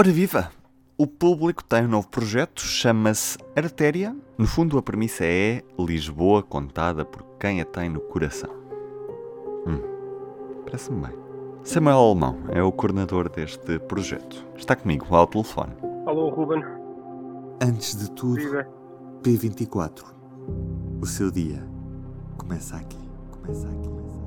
Ora viva! O público tem um novo projeto, chama-se Artéria. No fundo, a premissa é Lisboa contada por quem a tem no coração. Hum, parece-me bem. Samuel Alemão é o coordenador deste projeto. Está comigo ao telefone. Alô, Ruben. Antes de tudo, Viva. P24. O seu dia começa aqui. Começa aqui.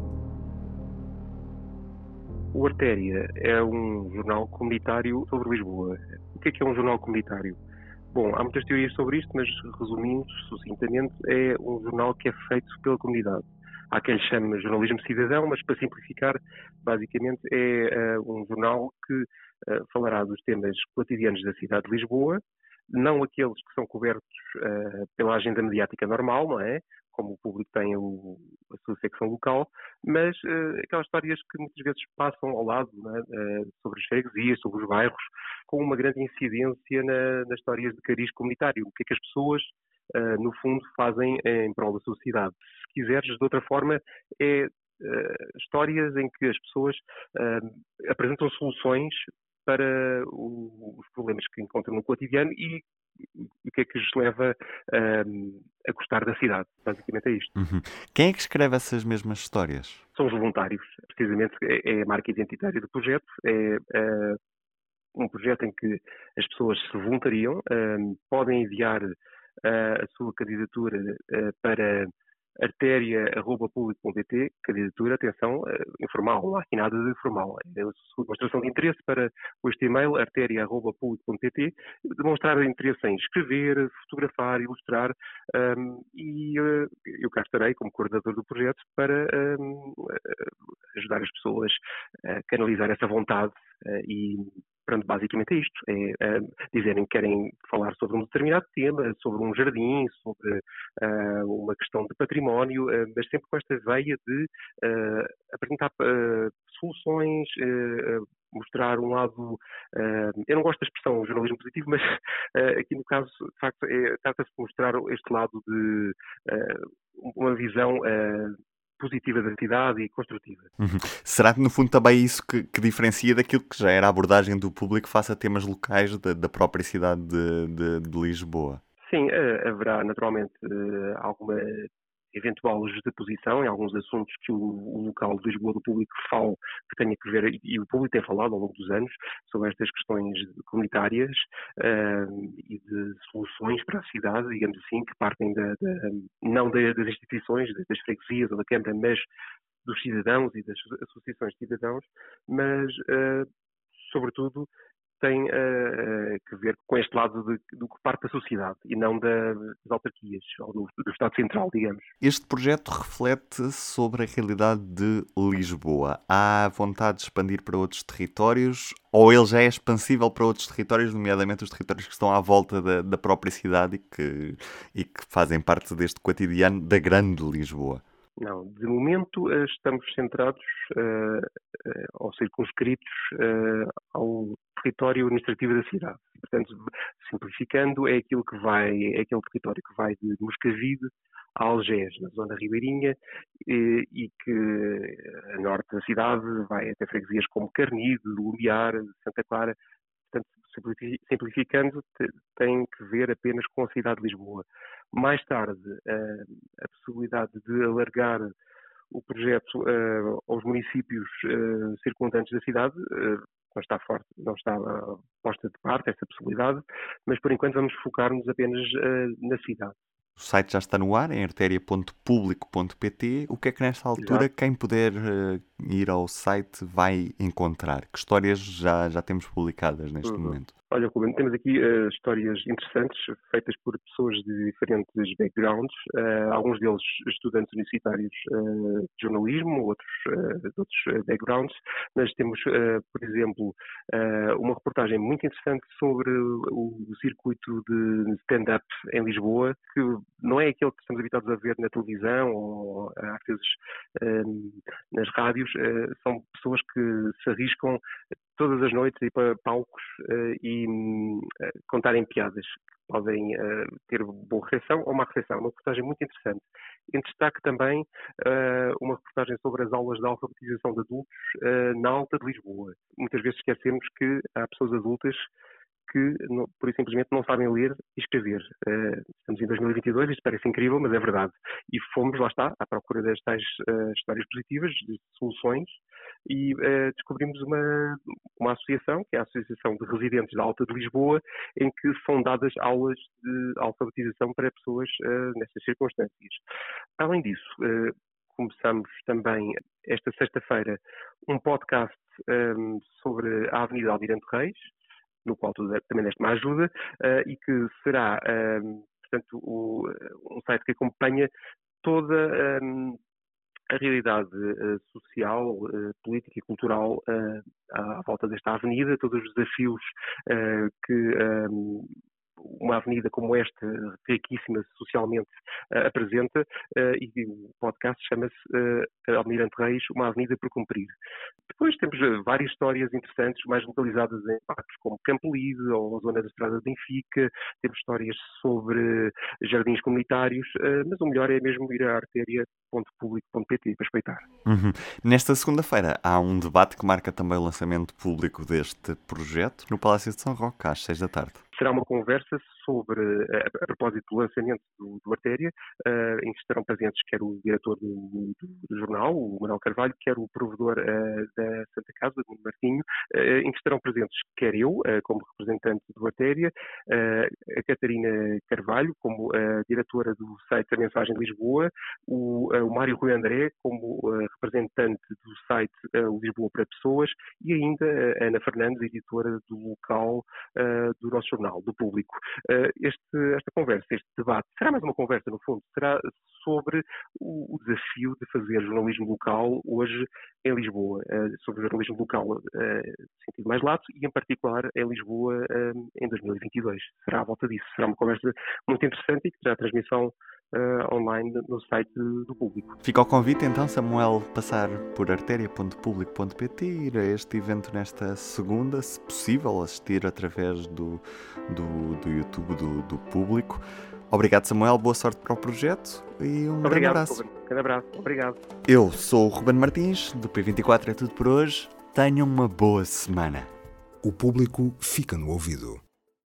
O Artéria é um jornal comunitário sobre Lisboa. O que é que é um jornal comunitário? Bom, há muitas teorias sobre isto, mas resumindo sucintamente, é um jornal que é feito pela comunidade. Há quem lhe chame jornalismo cidadão, mas para simplificar, basicamente é eh, um jornal que eh, falará dos temas cotidianos da cidade de Lisboa, não aqueles que são cobertos eh, pela agenda mediática normal, não é? Como o público tem o- a sua secção local, mas eh, aquelas histórias que muitas vezes passam ao lado, não é? Eh, sobre as freguesias, sobre os bairros, com uma grande incidência na- nas histórias de cariz comunitário. O que é que as pessoas, eh, no fundo, fazem em prol da sua cidade. Se quiseres, de outra forma, é histórias em que as pessoas apresentam soluções para os problemas que encontram no cotidiano e o que é que os leva eh, a gostar da cidade. Basicamente é isto. Uhum. Quem é que escreve essas mesmas histórias? São os voluntários, precisamente é é a marca identitária do projeto, é eh, um projeto em que as pessoas se voluntariam, eh, podem enviar eh, a sua candidatura eh, para artéria.público.pt, candidatura, atenção, eh, informal, não nada de formal, é demonstração de interesse para este e-mail, artéria.público.pt, demonstrar interesse em escrever, fotografar, ilustrar, um, e eh, eu cá estarei como coordenador do projeto para um, eh, ajudar as pessoas a canalizar essa vontade eh, e pronto, basicamente é isto, é eh, dizerem que querem falar sobre um determinado tema, sobre um jardim, sobre eh, uma questão de património, eh, mas sempre com esta veia de eh, apresentar soluções, mostrar um lado, eu não gosto da expressão jornalismo positivo, mas aqui no caso, de facto, é- trata-se de mostrar este lado de uma visão positiva da cidade e construtiva. Uhum. Será que no fundo também é isso que, que diferencia daquilo que já era a abordagem do público face a temas locais da, da própria cidade de, de- de Lisboa? Sim, eh, haverá naturalmente eh, alguma eventual justaposição em alguns assuntos que o, o local de Lisboa do público fala, que tenha que ver, e, o público tem falado ao longo dos anos, sobre estas questões comunitárias eh, e de soluções para a cidade, digamos assim, que partem da, da- não da- das instituições, das, freguesias ou da Câmara, mas dos cidadãos e das associações de cidadãos, mas, eh, sobretudo, tem eh, que ver com este lado de- do que parte da sociedade e não da- das autarquias ou do, do Estado Central, digamos. Este projeto reflete sobre a realidade de Lisboa. Há vontade de expandir para outros territórios ou ele já é expansível para outros territórios, nomeadamente os territórios que estão à volta da, da própria cidade e que, e que fazem parte deste cotidiano da grande Lisboa? Não, de momento eh, estamos centrados eh, eh, ou circunscritos ao território administrativo da cidade. Portanto, simplificando, é aquilo que vai, é aquele território que vai de Moscavide a Algés, na zona ribeirinha, e, e que a norte da cidade vai até freguesias como Carnide, Lumiar, Santa Clara. Portanto, simplifi- simplificando, te- tem que ver apenas com a cidade de Lisboa. Mais tarde, a possibilidade de alargar o projeto aos municípios circundantes da cidade não está forte, não está posta de parte essa possibilidade, mas por enquanto vamos focar-nos apenas na cidade. O site já está no ar, em artéria.público.pt. O que é que nesta altura Exato. quem puder eh, ir ao site vai encontrar? Que histórias já, já temos publicadas neste Uhum. momento? Olha, Ruben, temos aqui eh, histórias interessantes feitas por pessoas de diferentes backgrounds, eh, alguns deles estudantes universitários eh, de jornalismo, outros de outros backgrounds, mas temos, por exemplo, uma reportagem muito interessante sobre o, o circuito de stand-up em Lisboa, que não é aquele que estamos habituados a ver na televisão ou às vezes nas rádios, são pessoas que se arriscam todas as noites ir para palcos uh, e uh, contarem piadas que podem uh, ter boa recepção ou má recepção. Uma reportagem muito interessante. Em destaque também uma reportagem sobre as aulas de alfabetização de adultos na Alta de Lisboa. Muitas vezes esquecemos que há pessoas adultas que, por isso simplesmente, não sabem ler e escrever. Estamos em 2022, isto parece incrível, mas é verdade. E fomos, lá está, à procura uh, histórias positivas, de soluções, e uh, descobrimos uma, uma associação, que é a Associação de Residentes da Alta de Lisboa, em que são dadas aulas de alfabetização para pessoas nessas circunstâncias. Além disso, começamos também esta sexta-feira um podcast um, sobre a Avenida Almirante Reis, no qual tu também deste uma ajuda, uh, e que será, uh, portanto, o, um site que acompanha toda um, a realidade uh, social, política e cultural à volta desta avenida, todos os desafios que uma avenida como esta, riquíssima socialmente, uh, apresenta, uh, e o podcast chama-se uh, Almirante Reis, uma avenida por cumprir. Depois temos várias histórias interessantes, mais localizadas em parques como Campo Lide ou a zona da Estrada de Benfica, temos histórias sobre jardins comunitários, mas o melhor é mesmo ir à artéria.público.pt para espreitar. Uhum. Nesta segunda-feira há um debate que marca também o lançamento público deste projeto no Palácio de São Roque, às seis da tarde será uma conversa sobre, a, a propósito do lançamento do, do Artéria, uh, em que estarão presentes quer o diretor do, do, do jornal, o Manuel Carvalho, quer o provedor uh, da Santa Casa, o Martinho, uh, em que estarão presentes quer eu, como representante do Artéria, a Catarina Carvalho, como diretora do site A Mensagem de Lisboa, o, o Mário Rui André, como representante do site Lisboa para Pessoas, e ainda a Ana Fernandes, editora do local do nosso jornal, do público. Eh, este, esta conversa, este debate, será mais uma conversa, no fundo, será sobre o, desafio de fazer jornalismo local hoje em Lisboa, eh, sobre o jornalismo local eh, no sentido mais lato e, em particular, em Lisboa em 2022. Será à volta disso. Será uma conversa muito interessante e que terá transmissão uh, online no site do público. Fica o convite então, Samuel, passar por artéria.público.pt e ir a este evento nesta segunda, se possível, assistir através do, do, do YouTube do, do público. Obrigado, Samuel. Boa sorte para o projeto e um Obrigado, grande abraço. Um grande abraço. Obrigado. Eu sou o Ruben Martins, do P24 é tudo por hoje. Tenham uma boa semana. O público fica no ouvido.